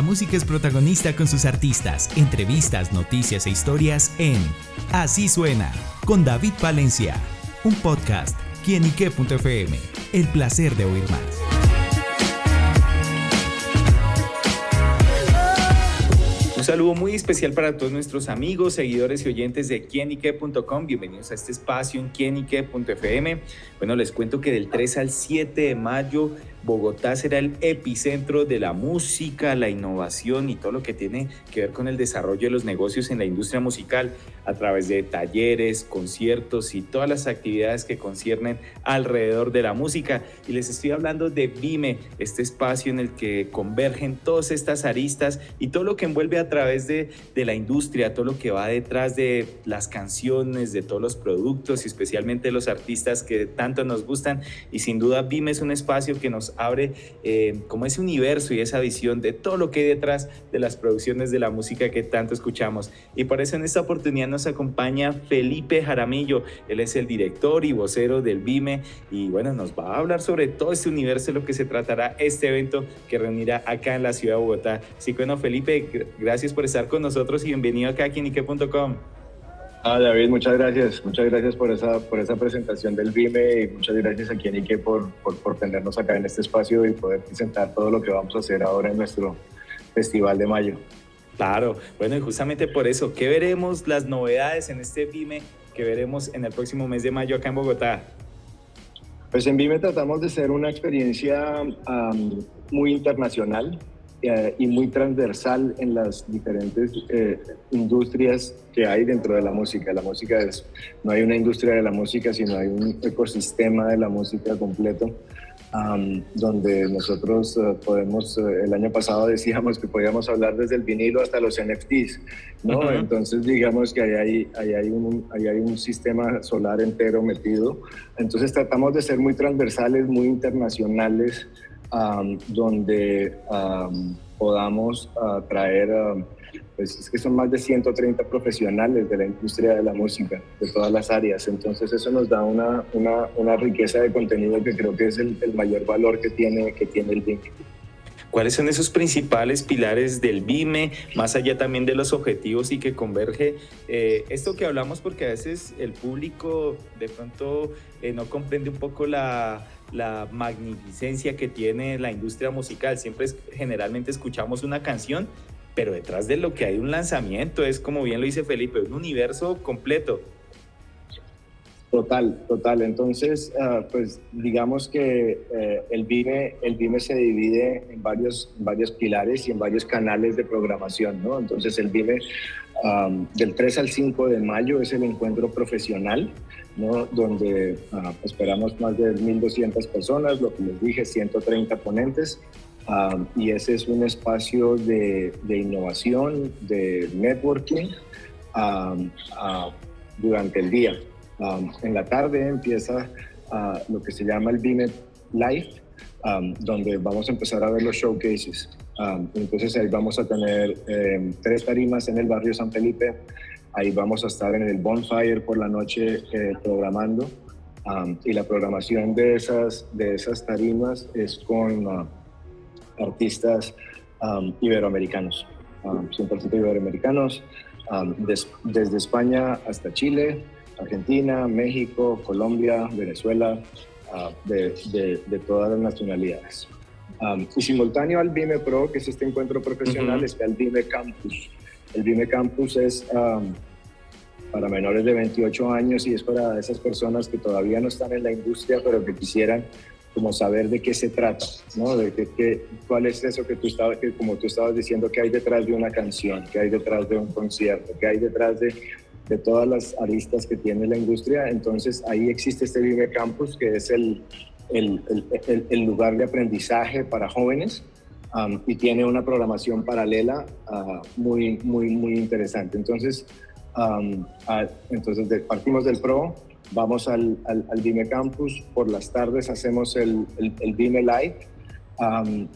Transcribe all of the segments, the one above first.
La música es protagonista con sus artistas, entrevistas, noticias e historias en Así Suena, con David Valencia, un podcast, quienique.fm, el placer de oír más. Un saludo muy especial para todos nuestros amigos, seguidores y oyentes de quienique.com. Bienvenidos a este espacio en quienique.fm. Bueno, les cuento que del 3 al 7 de mayo Bogotá será el epicentro de la música, la innovación y todo lo que tiene que ver con el desarrollo de los negocios en la industria musical a través de talleres, conciertos y todas las actividades que conciernen alrededor de la música. Y les estoy hablando de Vime, este espacio en el que convergen todas estas aristas y todo lo que envuelve a través de, de la industria, todo lo que va detrás de las canciones, de todos los productos y especialmente los artistas que tanto nos gustan. Y sin duda Vime es un espacio que nos abre eh, como ese universo y esa visión de todo lo que hay detrás de las producciones de la música que tanto escuchamos. Y por eso en esta oportunidad nos acompaña Felipe Jaramillo. Él es el director y vocero del BIME y bueno, nos va a hablar sobre todo este universo de lo que se tratará este evento que reunirá acá en la ciudad de Bogotá. Así que bueno, Felipe, gracias por estar con nosotros y bienvenido acá a Quinique.com. Ah, David, muchas gracias. Muchas gracias por esa, por esa presentación del BIME y muchas gracias a Ike por, por, por tenernos acá en este espacio y poder presentar todo lo que vamos a hacer ahora en nuestro Festival de Mayo. Claro, bueno, y justamente por eso, ¿qué veremos las novedades en este BIME que veremos en el próximo mes de mayo acá en Bogotá? Pues en BIME tratamos de ser una experiencia muy internacional. Eh, y muy transversal en las diferentes eh, industrias que hay dentro de la música. La música es, no hay una industria de la música, sino hay un ecosistema de la música completo. donde nosotros eh, podemos, el año pasado decíamos que podíamos hablar desde el vinilo hasta los NFTs, ¿no? Entonces digamos que ahí hay, ahí, hay un, ahí hay un sistema solar entero metido. Entonces tratamos de ser muy transversales, muy internacionales, donde podamos uh, traer, pues es que son más de 130 profesionales de la industria de la música, de todas las áreas. Entonces eso nos da una, una, una riqueza de contenido que creo que es el, el, mayor valor que tiene, que tiene el BIME. ¿Cuáles son esos principales pilares del BIME, más allá también de los objetivos y que converge? Eh, esto que hablamos porque a veces el público de pronto eh, no comprende un poco la, la magnificencia que tiene la industria musical. Siempre es, generalmente escuchamos una canción, pero detrás de lo que hay un lanzamiento es, como bien lo dice Felipe, un universo completo. Total, total. Entonces, uh, pues digamos que uh, el, BIME, el BIME se divide en varios, varios pilares y en varios canales de programación, ¿no? Entonces, el BIME um, del 3 al 5 de mayo es el encuentro profesional, ¿no? Donde uh, esperamos más de 1.200 personas, lo que les dije, 130 ponentes. y ese es un espacio de, de innovación, de networking durante el día. Um, en la tarde empieza uh, lo que se llama el Live, um, donde vamos a empezar a ver los showcases. Um, entonces ahí vamos a tener em, tres tarimas en el barrio San Felipe. Ahí vamos a estar en el Bonfire por la noche eh, programando. y la programación de esas, de esas tarimas es con uh, artistas iberoamericanos, 100% iberoamericanos, desde España hasta Chile, Argentina, México, Colombia, Venezuela, ah, de, de, todas las nacionalidades. Y simultáneo al BIME Pro, que es este encuentro profesional, está el BIME Campus. El BIME Campus es para menores de 28 años y es para esas personas que todavía no están en la industria, pero que quisieran como saber de qué se trata, ¿no? De qué, cuál es eso que tú estabas, que como tú estabas diciendo, que hay detrás de una canción, que hay detrás de un concierto, que hay detrás de de todas las aristas que tiene la industria. Entonces ahí existe este Vive Campus, que es el, el, lugar de aprendizaje para jóvenes um, y tiene una programación paralela uh, muy, muy, muy interesante. Entonces, um, entonces partimos del PRO, vamos al, al, al, Campus, por las tardes hacemos el, el, el Live,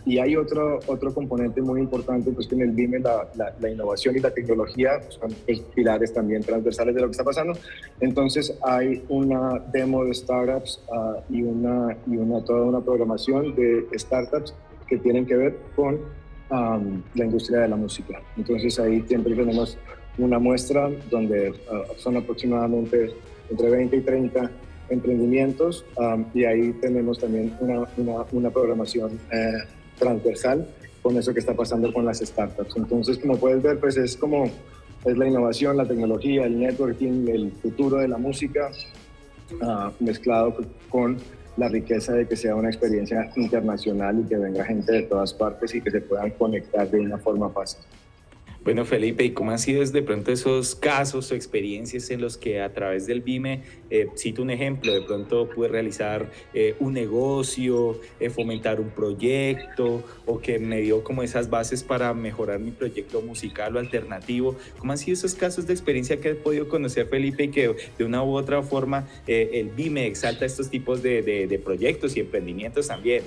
y hay otro, otro componente muy importante, pues que en el BIME la, la, innovación y la tecnología son pues, pilares también transversales de lo que está pasando. Entonces hay una demo de startups ah, y, una, y una, toda una programación de startups que tienen que ver con la industria de la música. Entonces ahí siempre tenemos una muestra donde ah, son aproximadamente entre 20 y 30 emprendimientos y ahí tenemos también una, una, programación eh, transversal con eso que está pasando con las startups. Entonces, como puedes ver, pues es como es la innovación, la tecnología, el networking, el futuro de la música ah, mezclado con la riqueza de que sea una experiencia internacional y que venga gente de todas partes y que se puedan conectar de una forma fácil. Bueno, Felipe, ¿y cómo han sido de pronto esos casos o experiencias en los que a través del BIME, eh, cito un ejemplo, de pronto pude realizar eh, un negocio, eh, fomentar un proyecto o que me dio como esas bases para mejorar mi proyecto musical o alternativo? ¿Cómo han sido esos casos de experiencia que he podido conocer, Felipe, y que de una u otra forma el BIME exalta estos tipos de, de proyectos y emprendimientos también?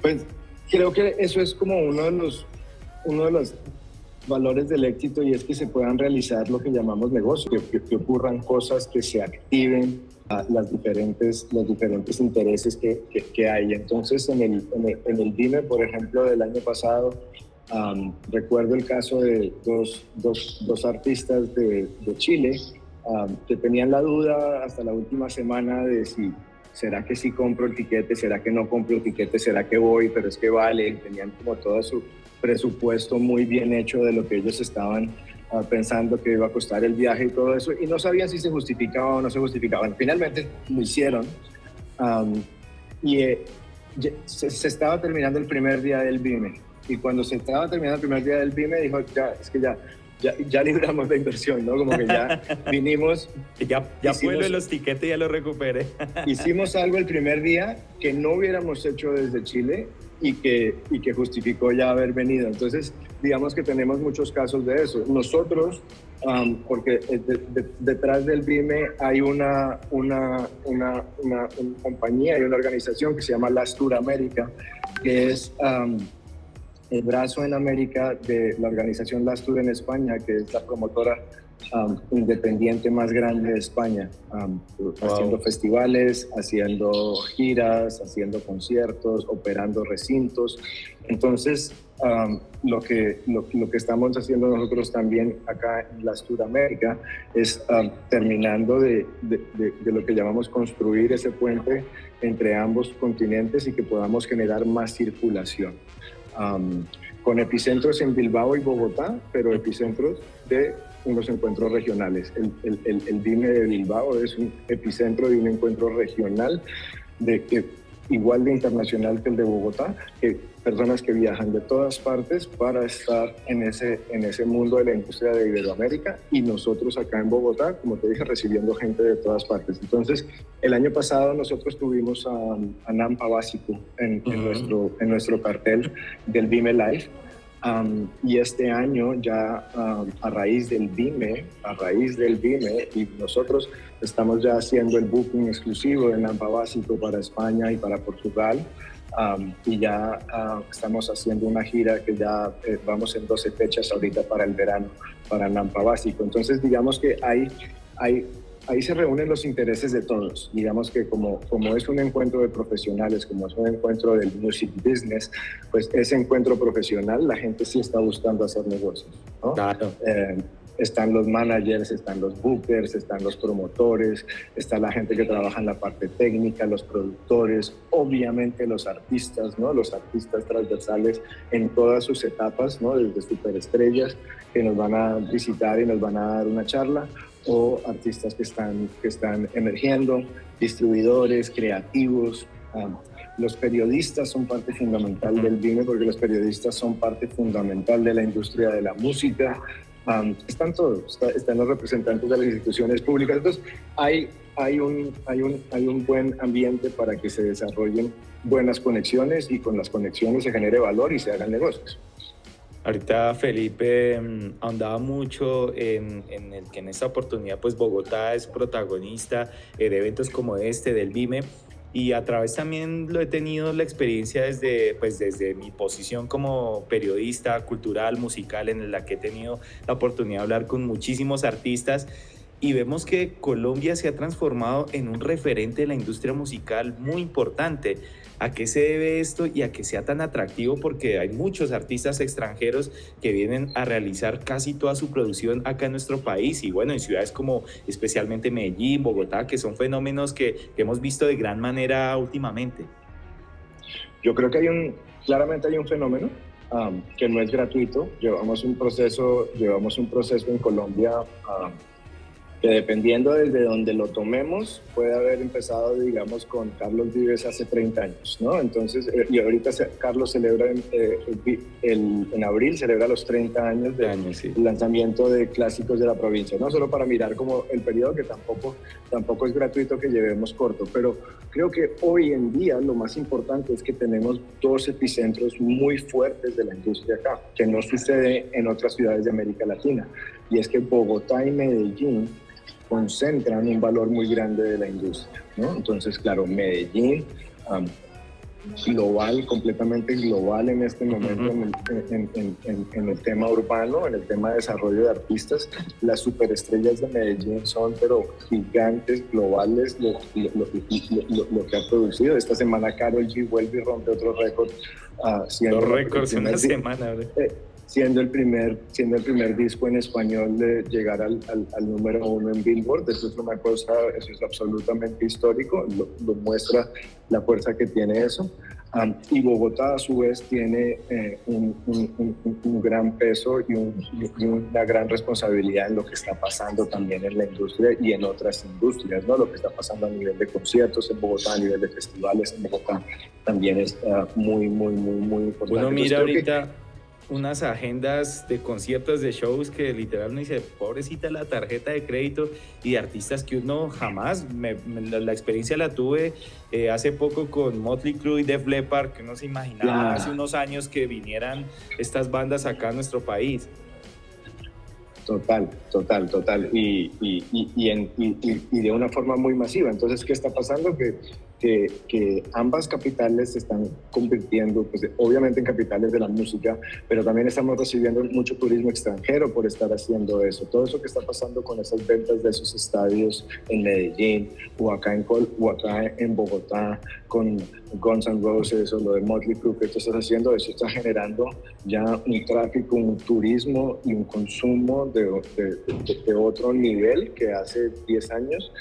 Pues creo que eso es como uno de los uno de los valores del éxito y es que se puedan realizar lo que llamamos negocios, que, ocurran cosas que se activen a las diferentes, los diferentes intereses que, que, hay. Entonces, en el, en el, DIME, por ejemplo, del año pasado, recuerdo el caso de dos, dos, dos artistas de, de Chile que tenían la duda hasta la última semana de si ¿será que sí compro el tiquete? ¿Será que no compro el tiquete? ¿Será que voy? Pero es que vale. Tenían como toda su, presupuesto muy bien hecho de lo que ellos estaban ah, pensando que iba a costar el viaje y todo eso, y no sabían si se justificaba o no se justificaba. Finalmente lo hicieron y eh, se, estaba terminando el primer día del BIME. Y cuando se estaba terminando el primer día del BIME, dijo, ya, es que ya, ya, ya libramos la inversión, ¿no? Como que ya vinimos. ya ya de los tiquetes, ya lo recuperé. hicimos algo el primer día que no hubiéramos hecho desde Chile y que, y que justificó ya haber venido. Entonces, digamos que tenemos muchos casos de eso. Nosotros, porque eh, detrás del BIME hay una, una, una, una, compañía y una organización que se llama Lastur América, que es el brazo en América de la organización Lastur en España, que es la promotora independiente más grande de España, haciendo festivales, haciendo giras, haciendo conciertos, operando recintos. Entonces, lo, que, lo, que estamos haciendo nosotros también acá en la Sudamérica es terminando de, de, de, lo que llamamos construir ese puente entre ambos continentes y que podamos generar más circulación. Con epicentros en Bilbao y Bogotá, pero epicentros de unos encuentros regionales. El, el, de Bilbao es un epicentro de un encuentro regional de que igual de internacional que el de Bogotá, que personas que viajan de todas partes para estar en ese, en ese mundo de la industria de Iberoamérica y nosotros acá en Bogotá, como te dije, recibiendo gente de todas partes. Entonces, el año pasado nosotros tuvimos a, a Nampa Básico en, en, nuestro, en nuestro cartel del Dime Live y este año ya a raíz del BIME, a raíz del BIME, y nosotros estamos ya haciendo el booking exclusivo de Nampa Básico para España y para Portugal. y ya estamos haciendo una gira que ya eh, vamos en 12 fechas ahorita para el verano, para Nampa Básico. Entonces, digamos que hay, hay ahí se reúnen los intereses de todos. Digamos que como, como es un encuentro de profesionales, como es un encuentro del music business, pues ese encuentro profesional, la gente sí está buscando hacer negocios. Claro. Eh, están los managers, están los bookers, están los promotores, está la gente que trabaja en la parte técnica, los productores, obviamente los artistas, ¿no? Los artistas transversales en todas sus etapas, ¿no? Desde superestrellas que nos van a visitar y nos van a dar una charla o artistas que están, que están emergiendo, distribuidores, creativos. los periodistas son parte fundamental del BIME porque los periodistas son parte fundamental de la industria de la música. Están todos, están los representantes de las instituciones públicas. Entonces, hay, hay, un, hay, un, hay un buen ambiente para que se desarrollen buenas conexiones y con las conexiones se genere valor y se hagan negocios. Ahorita Felipe mm, ahondaba mucho en, el que en esta oportunidad pues Bogotá es protagonista de eventos como este del BIME y a través también lo he tenido la experiencia desde, pues desde mi posición como periodista cultural, musical, en la que he tenido la oportunidad de hablar con muchísimos artistas y vemos que Colombia se ha transformado en un referente de la industria musical muy importante. ¿A qué se debe esto y a que sea tan atractivo? Porque hay muchos artistas extranjeros que vienen a realizar casi toda su producción acá en nuestro país y bueno, en ciudades como especialmente Medellín, Bogotá, que son fenómenos que, hemos visto de gran manera últimamente. Yo creo que hay un, claramente hay un fenómeno um, que no es gratuito. Llevamos un proceso, llevamos un proceso en Colombia um, que dependiendo desde donde lo tomemos, puede haber empezado, digamos, con Carlos Vives hace 30 años, ¿no? Entonces, eh, y ahorita Carlos celebra, en, eh, en abril, celebra los 30 años del lanzamiento de clásicos de la provincia, no solo para mirar como el periodo que tampoco, tampoco es gratuito que llevemos corto, pero creo que hoy en día lo más importante es que tenemos dos epicentros muy fuertes de la industria acá, que no sucede en otras ciudades de América Latina, y es que Bogotá y Medellín concentran un valor muy grande de la industria. ¿no? Entonces, claro, Medellín, global, completamente global en este momento en, el, tema urbano, en el tema de desarrollo de artistas. Las superestrellas de Medellín son, pero gigantes, globales, lo, que ha producido. Esta semana Carol G vuelve y rompe otro récord. Uh, Dos récords en una semana. Eh, siendo el primer, siendo el primer disco en español de llegar al, al, número uno en Billboard. Eso es una cosa, eso es absolutamente histórico, lo, muestra la fuerza que tiene eso. y Bogotá a su vez tiene eh, un, un, un, gran peso y, una gran responsabilidad en lo que está pasando también en la industria y en otras industrias, ¿no? Lo que está pasando a nivel de conciertos en Bogotá, a nivel de festivales en Bogotá, también es muy, muy, muy, muy importante. Uno mira ahorita unas agendas de conciertos, de shows que literal no dice, pobrecita la tarjeta de crédito y de artistas que uno jamás, la, experiencia la tuve eh, hace poco con Motley Crue y Def Leppard, que uno se imaginaba hace unos años que vinieran estas bandas acá a nuestro país. Total, total, total. Y, y, y, y, de una forma muy masiva. Entonces, ¿qué está pasando? Que que, ambas capitales se están convirtiendo, pues, obviamente en capitales de la música, pero también estamos recibiendo mucho turismo extranjero por estar haciendo eso. Todo eso que está pasando con esas ventas de esos estadios en Medellín o acá en, o acá en Bogotá con Guns N' Roses o lo de Motley Crue que estás haciendo, eso está generando ya un tráfico, un turismo y un consumo de, de, de otro nivel que hace 10 años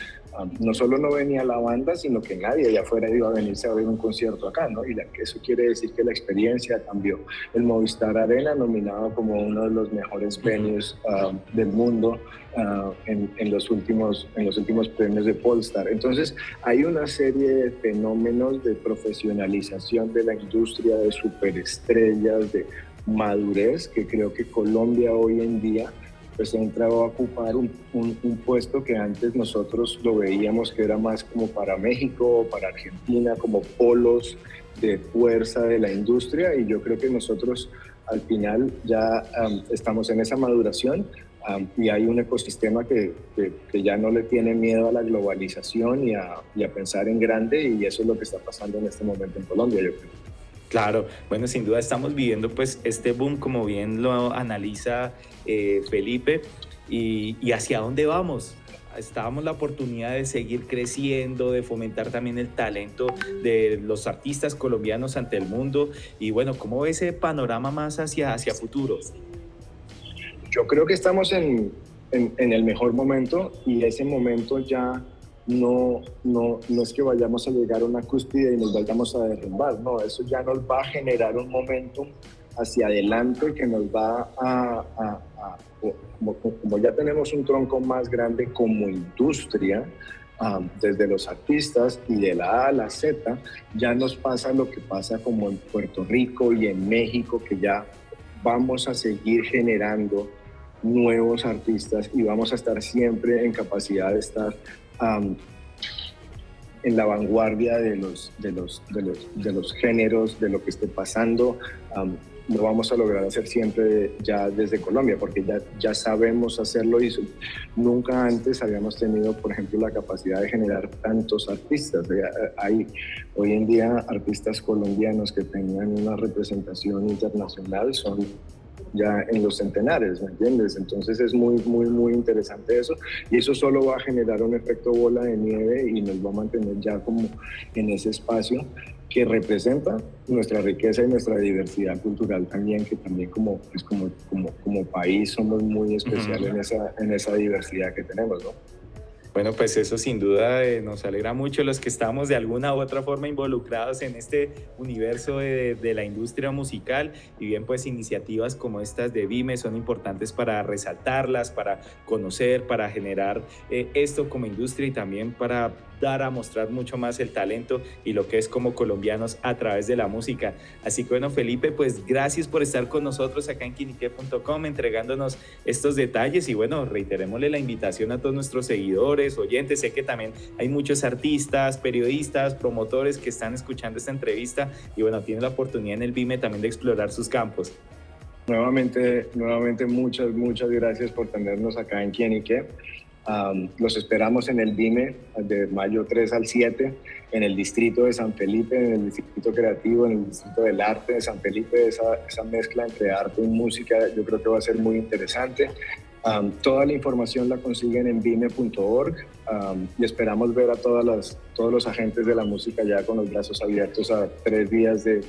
no solo no venía la banda, sino que nadie allá afuera iba a venirse a ver un concierto acá, ¿no? Y eso quiere decir que la experiencia cambió. El Movistar Arena, nominado como uno de los mejores venues ah, del mundo ah, en, en, los últimos, en los últimos premios de Polestar. Entonces, hay una serie de fenómenos de profesionalización de la industria, de superestrellas, de madurez, que creo que Colombia hoy en día pues ha entrado a ocupar un, un, puesto que antes nosotros lo veíamos que era más como para México, para Argentina, como polos de fuerza de la industria y yo creo que nosotros al final ya estamos en esa maduración y hay un ecosistema que, que, ya no le tiene miedo a la globalización y a, y a pensar en grande y eso es lo que está pasando en este momento en Colombia, yo creo. Claro, bueno, sin duda estamos viviendo pues este boom, como bien lo analiza eh, Felipe, y, hacia dónde vamos. Estábamos la oportunidad de seguir creciendo, de fomentar también el talento de los artistas colombianos ante el mundo. Y bueno, ¿cómo ve ese panorama más hacia, hacia futuro? Yo creo que estamos en, en el mejor momento y ese momento ya no, no, no es que vayamos a llegar a una cúspide y nos vayamos a derrumbar, no, eso ya nos va a generar un momentum hacia adelante que nos va a, como, ya tenemos un tronco más grande como industria, ah, desde los artistas y de la A a la Z, ya nos pasa lo que pasa como en Puerto Rico y en México, que ya vamos a seguir generando nuevos artistas y vamos a estar siempre en capacidad de estar en la vanguardia de los, de, los, de, los, de los géneros, de lo que esté pasando. lo vamos a lograr hacer siempre ya desde Colombia, porque ya, ya sabemos hacerlo y nunca antes habíamos tenido, por ejemplo, la capacidad de generar tantos artistas. Hay hoy en día artistas colombianos que tengan una representación internacional, son ya en los centenares, ¿me entiendes? Entonces es muy, muy, muy interesante eso y eso solo va a generar un efecto bola de nieve y nos va a mantener ya como en ese espacio que representa nuestra riqueza y nuestra diversidad cultural también, que también como, pues como, como, como país somos muy especiales en, esa, en esa diversidad que tenemos, ¿no? Bueno, pues eso sin duda eh, nos alegra mucho los que estamos de alguna u otra forma involucrados en este universo de, la industria musical. Y bien pues iniciativas como estas de Vime son importantes para resaltarlas, para conocer, para generar eh, esto como industria y también para dar a mostrar mucho más el talento y lo que es como colombianos a través de la música. Así que bueno, Felipe, pues gracias por estar con nosotros acá en quinique.com entregándonos estos detalles y bueno, reiterémosle la invitación a todos nuestros seguidores, oyentes. Sé que también hay muchos artistas, periodistas, promotores que están escuchando esta entrevista y bueno, tienen la oportunidad en el BIME también de explorar sus campos. Nuevamente, nuevamente muchas, muchas gracias por tenernos acá en Quienique los esperamos en el BIME de mayo 3 al 7, en el distrito de San Felipe, en el distrito creativo, en el distrito del arte de San Felipe. Esa, esa mezcla entre arte y música yo creo que va a ser muy interesante. toda la información la consiguen en bime.org y esperamos ver a todas las, todos los agentes de la música ya con los brazos abiertos a tres días de,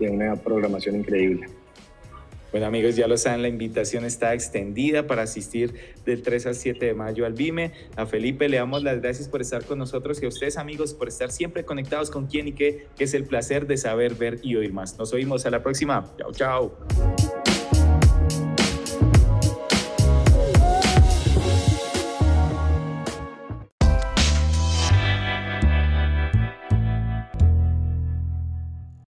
de una programación increíble. Bueno amigos, ya lo saben, la invitación está extendida para asistir del 3 al 7 de mayo al BIME. A Felipe le damos las gracias por estar con nosotros y a ustedes amigos por estar siempre conectados con quién y qué, que es el placer de saber, ver y oír más. Nos oímos a la próxima. Chao, chao.